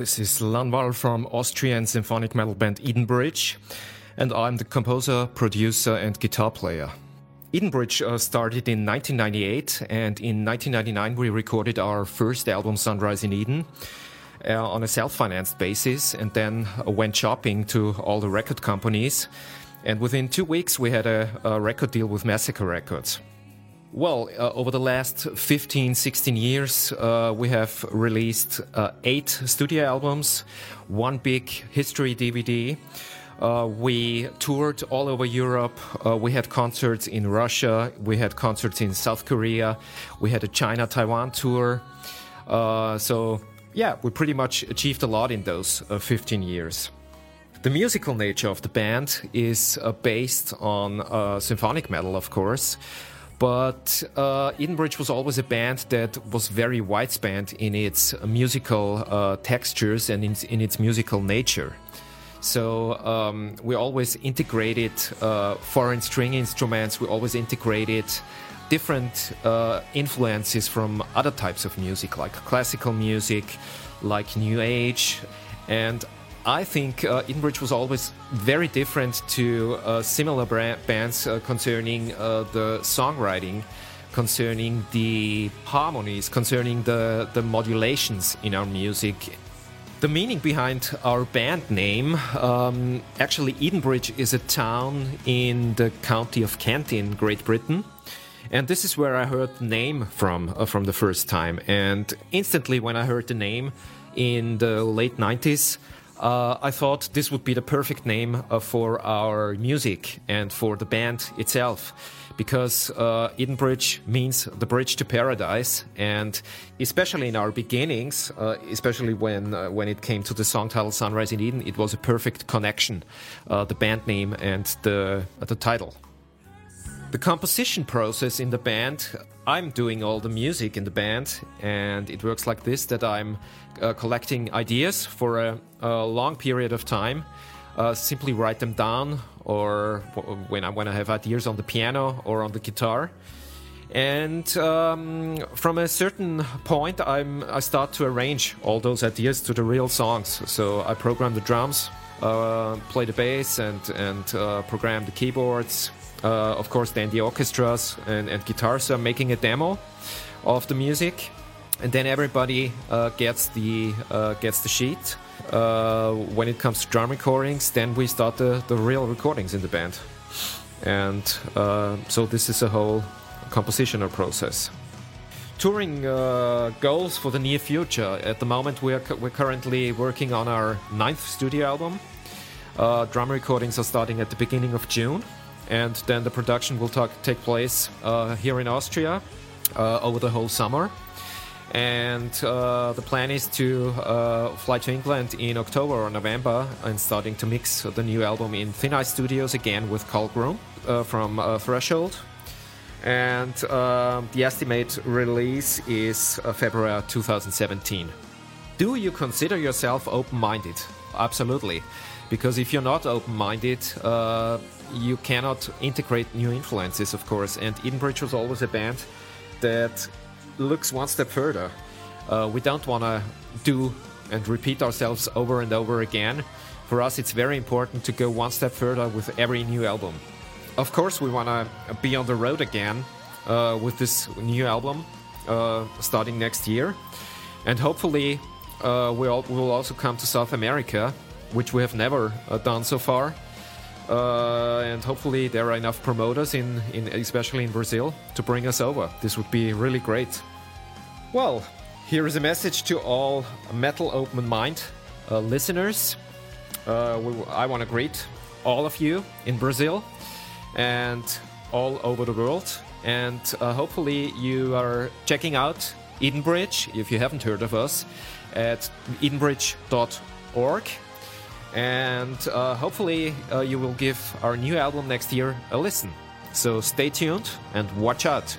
This is Lanvall from Austrian symphonic metal band Edenbridge, and I'm the composer, producer, and guitar player. Edenbridge uh, started in 1998, and in 1999 we recorded our first album, Sunrise in Eden, uh, on a self-financed basis, and then uh, went shopping to all the record companies. And within two weeks, we had a, a record deal with Massacre Records. Well, uh, over the last 15, 16 years, uh, we have released uh, eight studio albums, one big history DVD. Uh, we toured all over Europe. Uh, we had concerts in Russia. We had concerts in South Korea. We had a China Taiwan tour. Uh, so, yeah, we pretty much achieved a lot in those 15 years. The musical nature of the band is based on symphonic metal, of course. But uh, Edenbridge was always a band that was very widespan in its musical uh, textures and in, in, its musical nature. So um, we always integrated uh, foreign string instruments. We always integrated different uh, influences from other types of music, like classical music, like New Age, and I think uh, Edenbridge was always very different to uh, similar bands uh, concerning uh, the songwriting, concerning the harmonies, concerning the, the modulations in our music. The meaning behind our band name um, actually, Edenbridge is a town in the county of Kent in Great Britain. And this is where I heard the name from uh, from the first time. And instantly, when I heard the name in the late 90s, uh, I thought this would be the perfect name uh, for our music and for the band itself. Because uh, Edenbridge means the bridge to paradise, and especially in our beginnings, uh, especially when uh, when it came to the song title "Sunrise in Eden," it was a perfect connection, uh, the band name and the the title. The composition process in the band, I'm doing all the music in the band, and it works like this that I'm uh, collecting ideas for a, a, long period of time, uh, simply write them down, or when I, when I have ideas on the piano or on the guitar. And um, from a certain point, I'm, I start to arrange all those ideas to the real songs. So I program the drums, uh, play the bass, and, and uh, program the keyboards, uh, of course, then the orchestras and, and guitars are making a demo of the music, and then everybody uh, gets the uh, gets the sheet. Uh, when it comes to drum recordings, then we start the, the real recordings in the band, and uh, so this is a whole compositional process. Touring goals for the near future. At the moment, we're we're currently working on our ninth studio album. drum recordings are starting at the beginning of June and then the production will talk, take place uh, here in Austria uh, over the whole summer. And uh, the plan is to uh, fly to England in October or November and starting to mix the new album in Thin Ice Studios again with Karl Groom uh, from uh, Threshold. And the estimate release is February 2017. Do you consider yourself open minded? Absolutely. Because if you're not open minded, you cannot integrate new influences, of course. And Edenbridge was always a band that looks one step further. Uh, we don't want to do and repeat ourselves over and over again. For us, it's very important to go one step further with every new album. Of course, we want to be on the road again uh, with this new album uh, starting next year. And hopefully, uh, we'll, we'll also come to South America, which we have never uh, done so far. Uh, and hopefully there are enough promoters in, in especially in Brazil to bring us over. This would be really great. Well, here is a message to all Metal Open Mind uh, listeners. Uh, we, I want to greet all of you in Brazil and all over the world. And uh, hopefully you are checking out Edenbridge, if you haven't heard of us, at edenbridge.org and uh, hopefully uh, you will give our new album next year a listen. So stay tuned and watch out.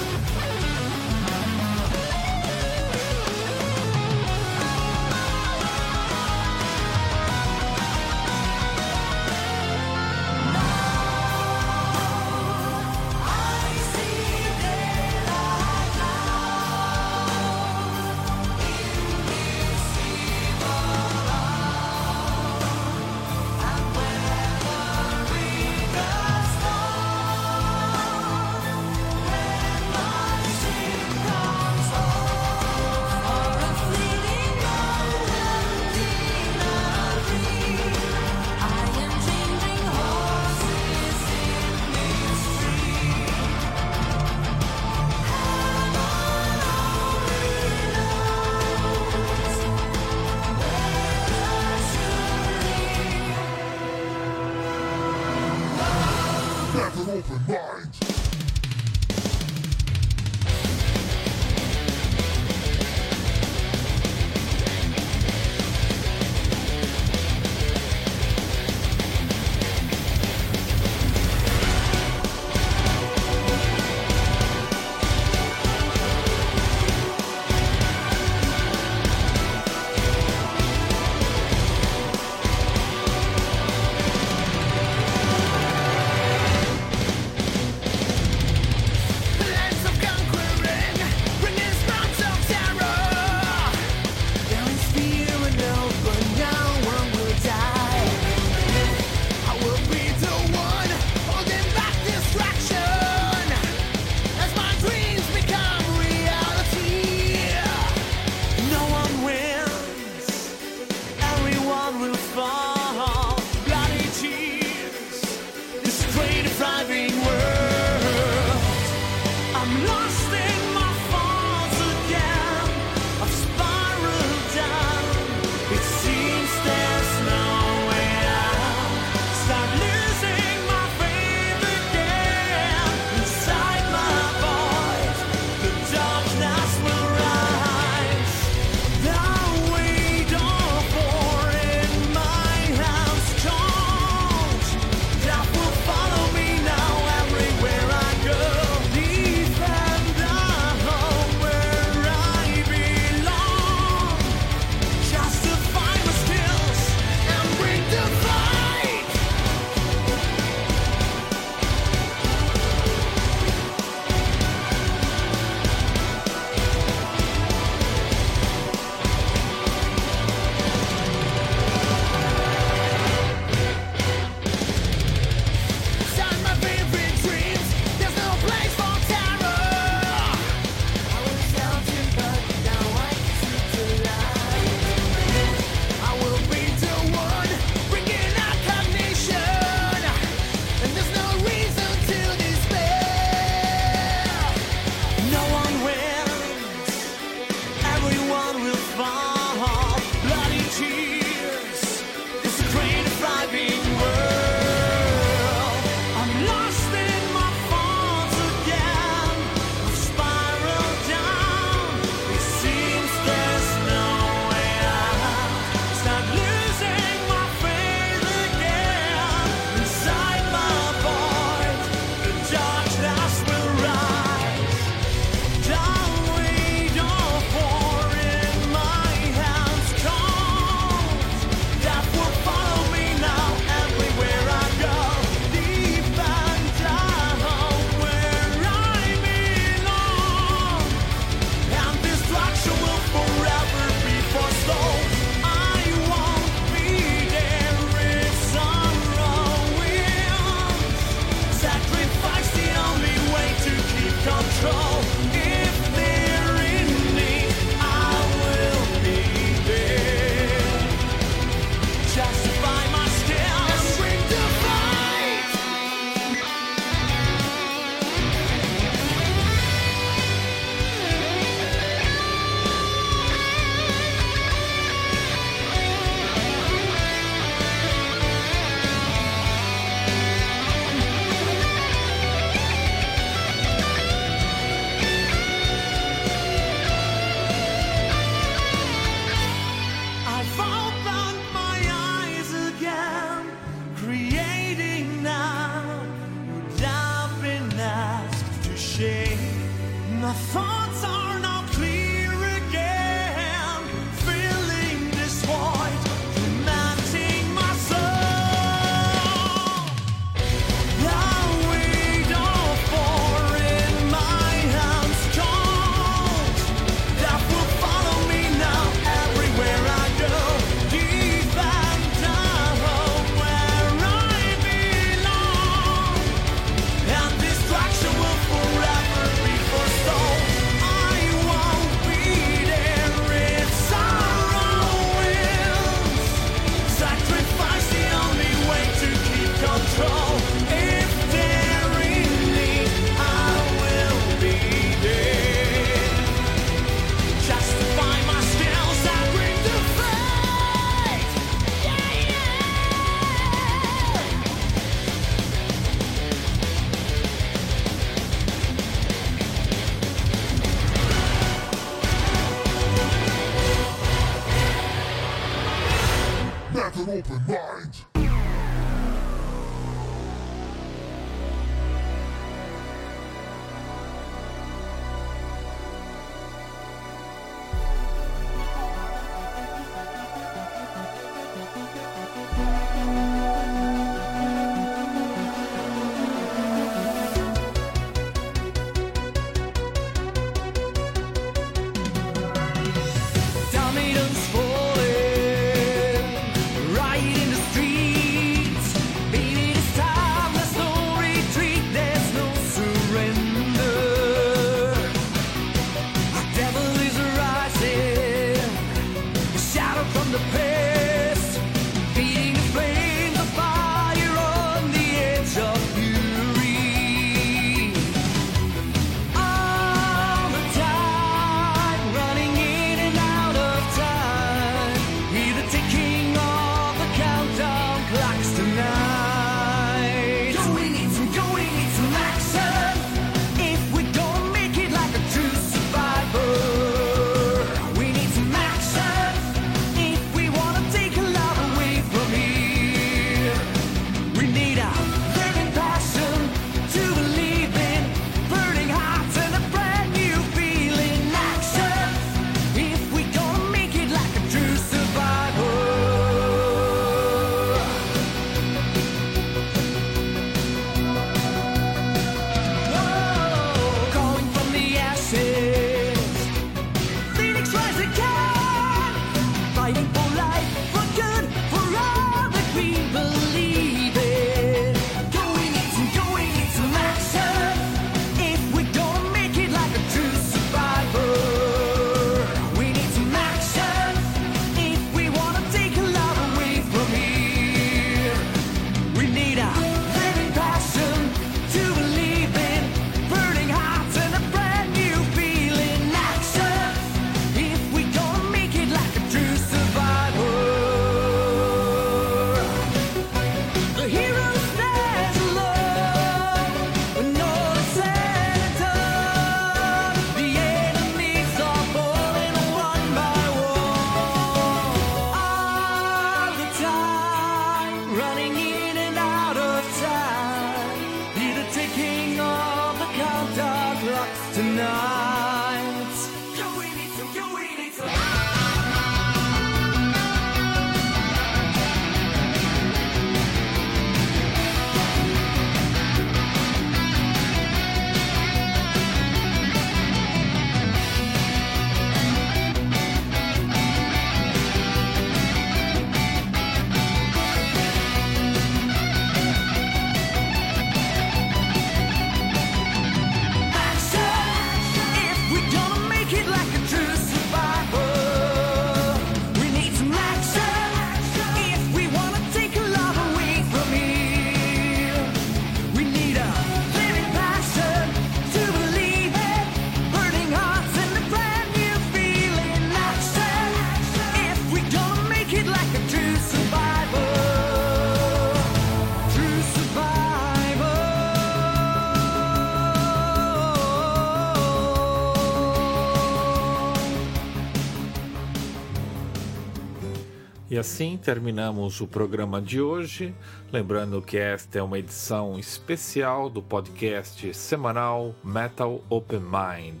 E assim terminamos o programa de hoje. Lembrando que esta é uma edição especial do podcast semanal Metal Open Mind.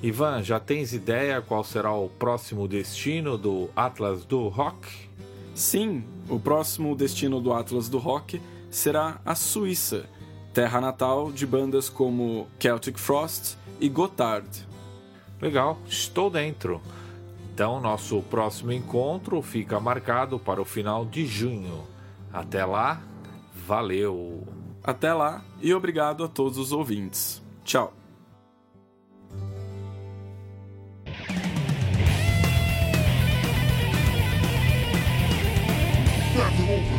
Ivan, já tens ideia qual será o próximo destino do Atlas do Rock? Sim, o próximo destino do Atlas do Rock será a Suíça, terra natal de bandas como Celtic Frost e Gotthard. Legal, estou dentro. Então, nosso próximo encontro fica marcado para o final de junho. Até lá, valeu! Até lá e obrigado a todos os ouvintes. Tchau! Over.